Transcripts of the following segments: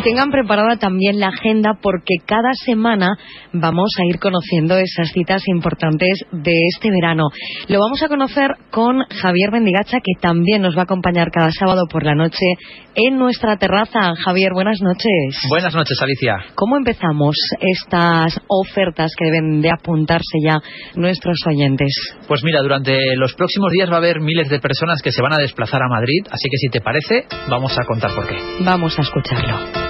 y tengan preparada también la agenda porque cada semana vamos a ir conociendo esas citas importantes de este verano. Lo vamos a conocer con Javier Bendigacha, que también nos va a acompañar cada sábado por la noche en nuestra terraza. Javier, buenas noches. Buenas noches, Alicia. ¿Cómo empezamos estas ofertas que deben de apuntarse ya nuestros oyentes? Pues mira, durante los próximos días va a haber miles de personas que se van a desplazar a Madrid, así que si te parece, vamos a contar por qué. Vamos a escucharlo.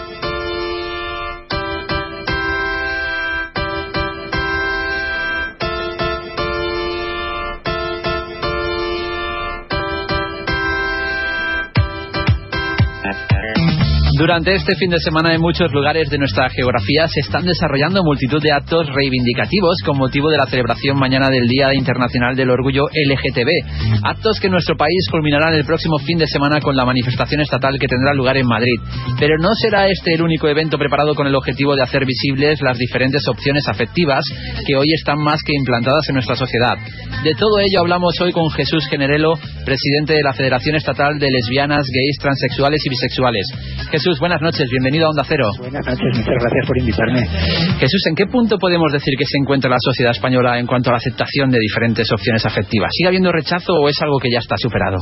Durante este fin de semana en muchos lugares de nuestra geografía se están desarrollando multitud de actos reivindicativos con motivo de la celebración mañana del Día Internacional del Orgullo LGTB. Actos que en nuestro país culminarán el próximo fin de semana con la manifestación estatal que tendrá lugar en Madrid. Pero no será este el único evento preparado con el objetivo de hacer visibles las diferentes opciones afectivas que hoy están más que implantadas en nuestra sociedad. De todo ello hablamos hoy con Jesús Generelo, presidente de la Federación Estatal de Lesbianas, Gays, Transexuales y Bisexuales. Jesús, buenas noches, bienvenido a Onda Cero. Buenas noches, muchas gracias por invitarme. Jesús, ¿en qué punto podemos decir que se encuentra la sociedad española en cuanto a la aceptación de diferentes opciones afectivas? ¿Sigue habiendo rechazo o es algo que ya está superado?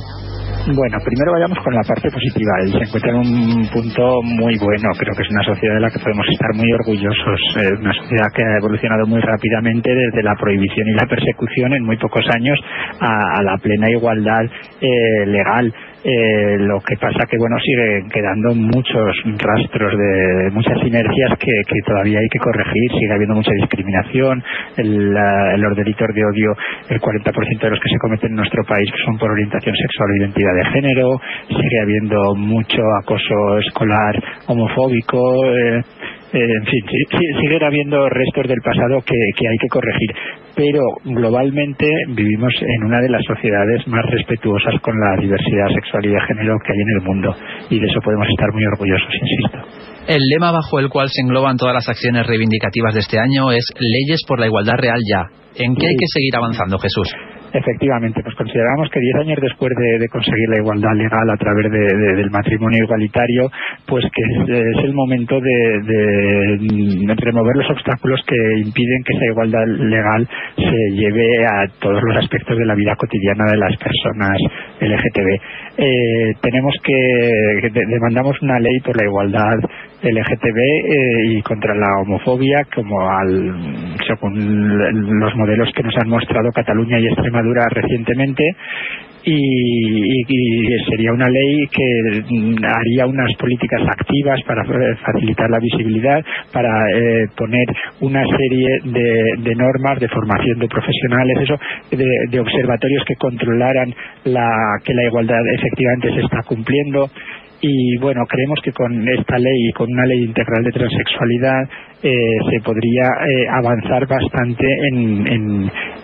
Bueno, primero vayamos con la parte positiva. Y se encuentra en un punto muy bueno. Creo que es una sociedad de la que podemos estar muy orgullosos. Es una sociedad que ha evolucionado muy rápidamente desde la prohibición y la persecución en muy pocos años a, la plena igualdad eh, legal. Eh, lo que pasa que bueno siguen quedando muchos rastros de muchas inercias que, todavía hay que corregir. Sigue habiendo mucha discriminación. El, los delitos de odio el 40% de los que se cometen en nuestro país son por orientación sexual o identidad de género. Sigue habiendo mucho acoso escolar homofóbico eh, eh, en fin, sigue habiendo restos del pasado que, hay que corregir, pero globalmente vivimos en una de las sociedades más respetuosas con la diversidad sexual y de género que hay en el mundo, y de eso podemos estar muy orgullosos, insisto. El lema bajo el cual se engloban todas las acciones reivindicativas de este año es Leyes por la Igualdad Real ya. ¿En qué hay que seguir avanzando, Jesús? Efectivamente, pues consideramos que diez años después de, conseguir la igualdad legal a través del matrimonio igualitario, pues que es, el momento de, remover los obstáculos que impiden que esa igualdad legal se lleve a todos los aspectos de la vida cotidiana de las personas LGTB. Eh, tenemos que demandamos una ley por la igualdad LGTB eh, y contra la homofobia, como al, según los modelos que nos han mostrado Cataluña y Extremadura recientemente, y, sería una ley que haría unas políticas activas para facilitar la visibilidad, para eh, poner una serie de, normas de formación de profesionales, eso, de, observatorios que controlaran la, que la igualdad efectivamente se está cumpliendo y bueno, creemos que con esta ley y con una ley integral de transexualidad eh, se podría eh, avanzar bastante en,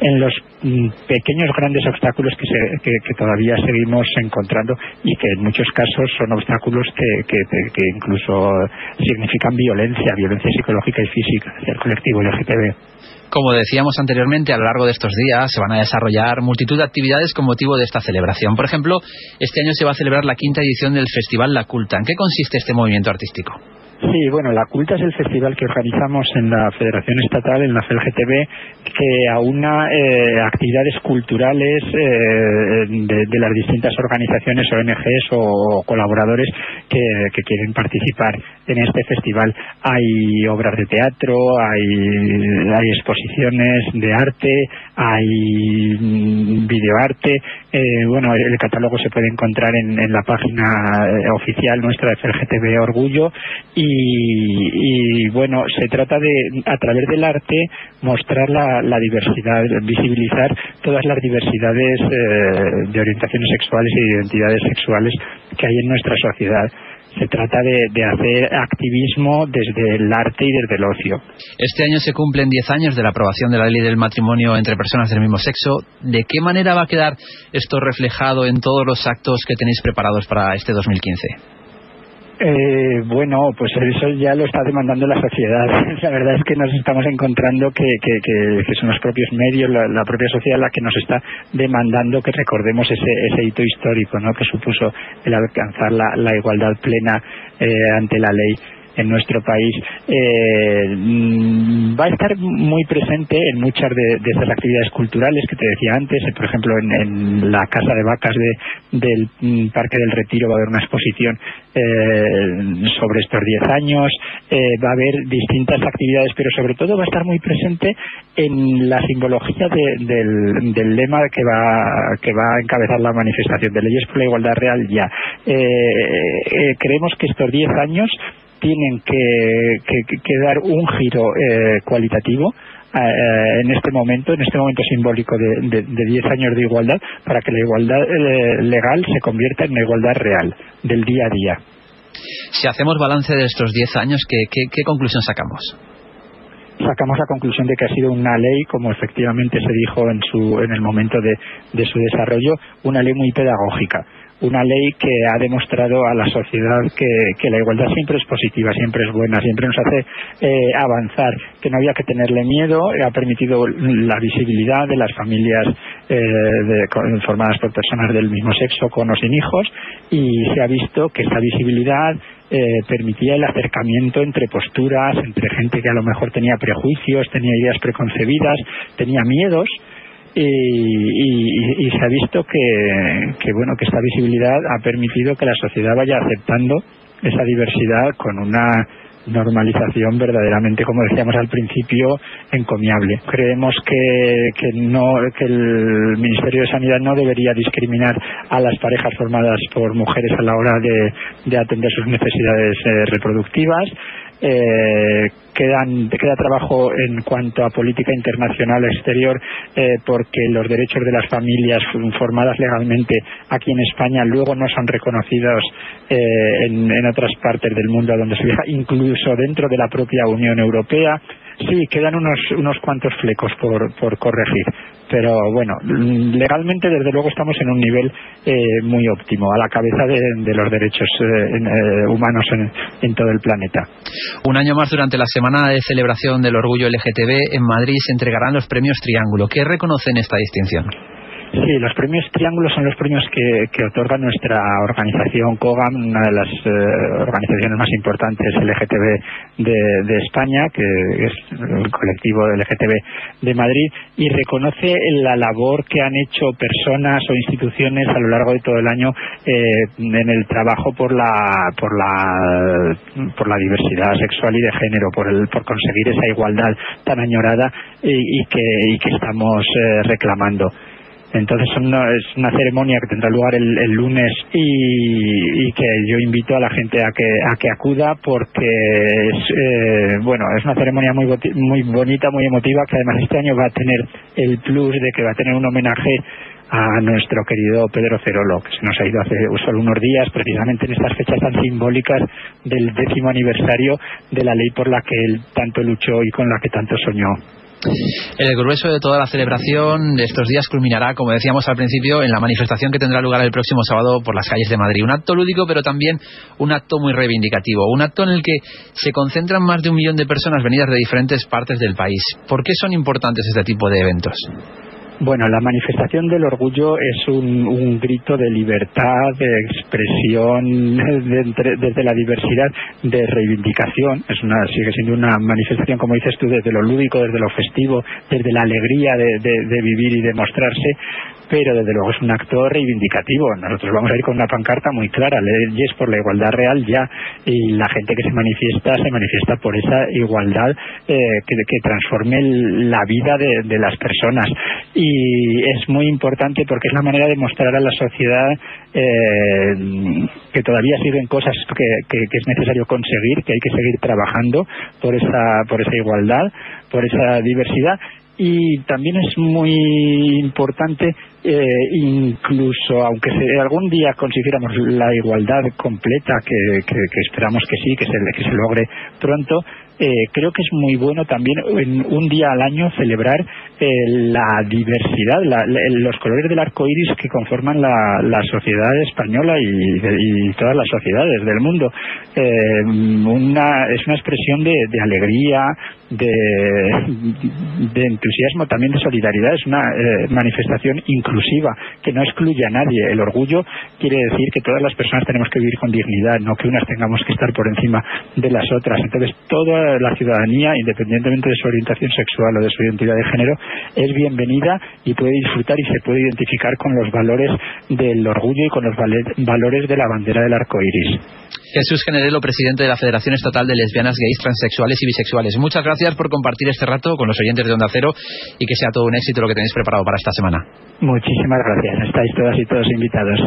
en, los mm, pequeños grandes obstáculos que, que, todavía seguimos encontrando y que en muchos casos son obstáculos que, que, incluso significan violencia, violencia psicológica y física hacia el colectivo LGTB. Como decíamos anteriormente, a lo largo de estos días se van a desarrollar multitud de actividades con motivo de esta celebración. Por ejemplo, este año se va a celebrar la quinta edición del Festival La Culta. ¿En qué consiste este movimiento artístico? Sí, bueno, la Culta es el festival que organizamos en la Federación Estatal, en la FELGTB, que aúna eh, actividades culturales eh, de, las distintas organizaciones, ONGs o colaboradores que, quieren participar en este festival. Hay obras de teatro, hay, hay exposiciones de arte, hay mm, videoarte. Eh, bueno, el catálogo se puede encontrar en, en la página oficial nuestra de FELGTB Orgullo y y, bueno, se trata de, a través del arte, mostrar la, diversidad, visibilizar todas las diversidades eh, de orientaciones sexuales y de identidades sexuales que hay en nuestra sociedad. Se trata de, hacer activismo desde el arte y desde el ocio. Este año se cumplen 10 años de la aprobación de la ley del matrimonio entre personas del mismo sexo. ¿De qué manera va a quedar esto reflejado en todos los actos que tenéis preparados para este 2015? Eh, bueno, pues eso ya lo está demandando la sociedad. La verdad es que nos estamos encontrando que, son los propios medios, la, propia sociedad la que nos está demandando que recordemos ese, hito histórico ¿no? que supuso el alcanzar la, igualdad plena eh, ante la ley. En nuestro país, eh, mm, va a estar muy presente en muchas de, de, estas actividades culturales que te decía antes. Por ejemplo, en, la Casa de Vacas del mm, Parque del Retiro va a haber una exposición eh, sobre estos 10 años. Eh, va a haber distintas actividades, pero sobre todo va a estar muy presente en la simbología del, lema que va, que va a encabezar la manifestación de leyes por la igualdad real ya. creemos que estos 10 años tienen que, dar un giro eh, cualitativo eh, en este momento, en este momento simbólico de 10 años de igualdad, para que la igualdad eh, legal se convierta en la igualdad real del día a día. Si hacemos balance de estos 10 años, ¿qué, conclusión sacamos? sacamos la conclusión de que ha sido una ley, como efectivamente se dijo en, su, en el momento de su desarrollo, una ley muy pedagógica una ley que ha demostrado a la sociedad que, la igualdad siempre es positiva, siempre es buena, siempre nos hace eh, avanzar, que no había que tenerle miedo, ha permitido la visibilidad de las familias eh, formadas por personas del mismo sexo con o sin hijos y se ha visto que esta visibilidad eh, permitía el acercamiento entre posturas, entre gente que a lo mejor tenía prejuicios, tenía ideas preconcebidas, tenía miedos y, se ha visto que, bueno que esta visibilidad ha permitido que la sociedad vaya aceptando esa diversidad con una normalización verdaderamente, como decíamos al principio, encomiable. Creemos que, que, no, que el Ministerio de Sanidad no debería discriminar a las parejas formadas por mujeres a la hora de, atender sus necesidades eh, reproductivas. Eh, quedan, queda trabajo en cuanto a política internacional exterior eh, porque los derechos de las familias formadas legalmente aquí en España luego no son reconocidos eh, en, otras partes del mundo a donde se viaja, incluso dentro de la propia Unión Europea. Sí, quedan unos, unos cuantos flecos por, por corregir, pero bueno, legalmente desde luego estamos en un nivel eh, muy óptimo, a la cabeza de, los derechos eh, humanos en, en, todo el planeta. Un año más durante la semana de celebración del orgullo LGTB en Madrid se entregarán los premios Triángulo. ¿Qué reconocen esta distinción? Sí, los premios Triángulo son los premios que, otorga nuestra organización COGAM, una de las eh, organizaciones más importantes LGTB de, España, que es el colectivo LGTB de Madrid, y reconoce la labor que han hecho personas o instituciones a lo largo de todo el año eh, en el trabajo por la, por la, por la diversidad sexual y de género, por, el, por conseguir esa igualdad tan añorada y, que, que estamos eh, reclamando. Entonces es una ceremonia que tendrá lugar el, lunes y, que yo invito a la gente a que, a que acuda porque es, eh, bueno, es una ceremonia muy, muy bonita, muy emotiva que además este año va a tener el plus de que va a tener un homenaje a nuestro querido Pedro Cerolo, que se nos ha ido hace solo unos días, precisamente en estas fechas tan simbólicas del décimo aniversario de la ley por la que él tanto luchó y con la que tanto soñó. El grueso de toda la celebración de estos días culminará, como decíamos al principio, en la manifestación que tendrá lugar el próximo sábado por las calles de Madrid. Un acto lúdico, pero también un acto muy reivindicativo. Un acto en el que se concentran más de un millón de personas venidas de diferentes partes del país. ¿Por qué son importantes este tipo de eventos? Bueno, la manifestación del orgullo es un, grito de libertad, de expresión desde la diversidad, de reivindicación. Es una, sigue siendo una manifestación, como dices tú, desde lo lúdico, desde lo festivo, desde la alegría de vivir y de mostrarse, pero desde luego es un acto reivindicativo. Nosotros vamos a ir con una pancarta muy clara, leyes por la igualdad real ya, y la gente que se manifiesta se manifiesta por esa igualdad eh, que, transforme la vida de, las personas. Es muy importante porque es la manera de mostrar a la sociedad eh, que todavía siguen cosas que, que es necesario conseguir, que hay que seguir trabajando por esa, por esa igualdad, por esa diversidad. Y también es muy importante eh, incluso aunque algún día consiguiéramos la igualdad completa que, esperamos que sí que se, que se logre pronto eh, creo que es muy bueno también en un día al año celebrar eh, la diversidad, los colores del arco iris que conforman la, sociedad española y, todas las sociedades del mundo. Eh, una, es una expresión de, alegría, de, entusiasmo, también de solidaridad. Es una eh, manifestación inclusiva que no excluye a nadie. El orgullo quiere decir que todas las personas tenemos que vivir con dignidad, no que unas tengamos que estar por encima de las otras. Entonces, toda la ciudadanía, independientemente de su orientación sexual o de su identidad de género, es bienvenida y puede disfrutar y se puede identificar con los valores del orgullo y con los valores de la bandera del arco iris. Jesús Generelo, presidente de la Federación Estatal de Lesbianas, Gays, Transexuales y Bisexuales. Muchas gracias por compartir este rato con los oyentes de Onda Cero y que sea todo un éxito lo que tenéis preparado para esta semana. Muchísimas gracias. Estáis todas y todos invitados.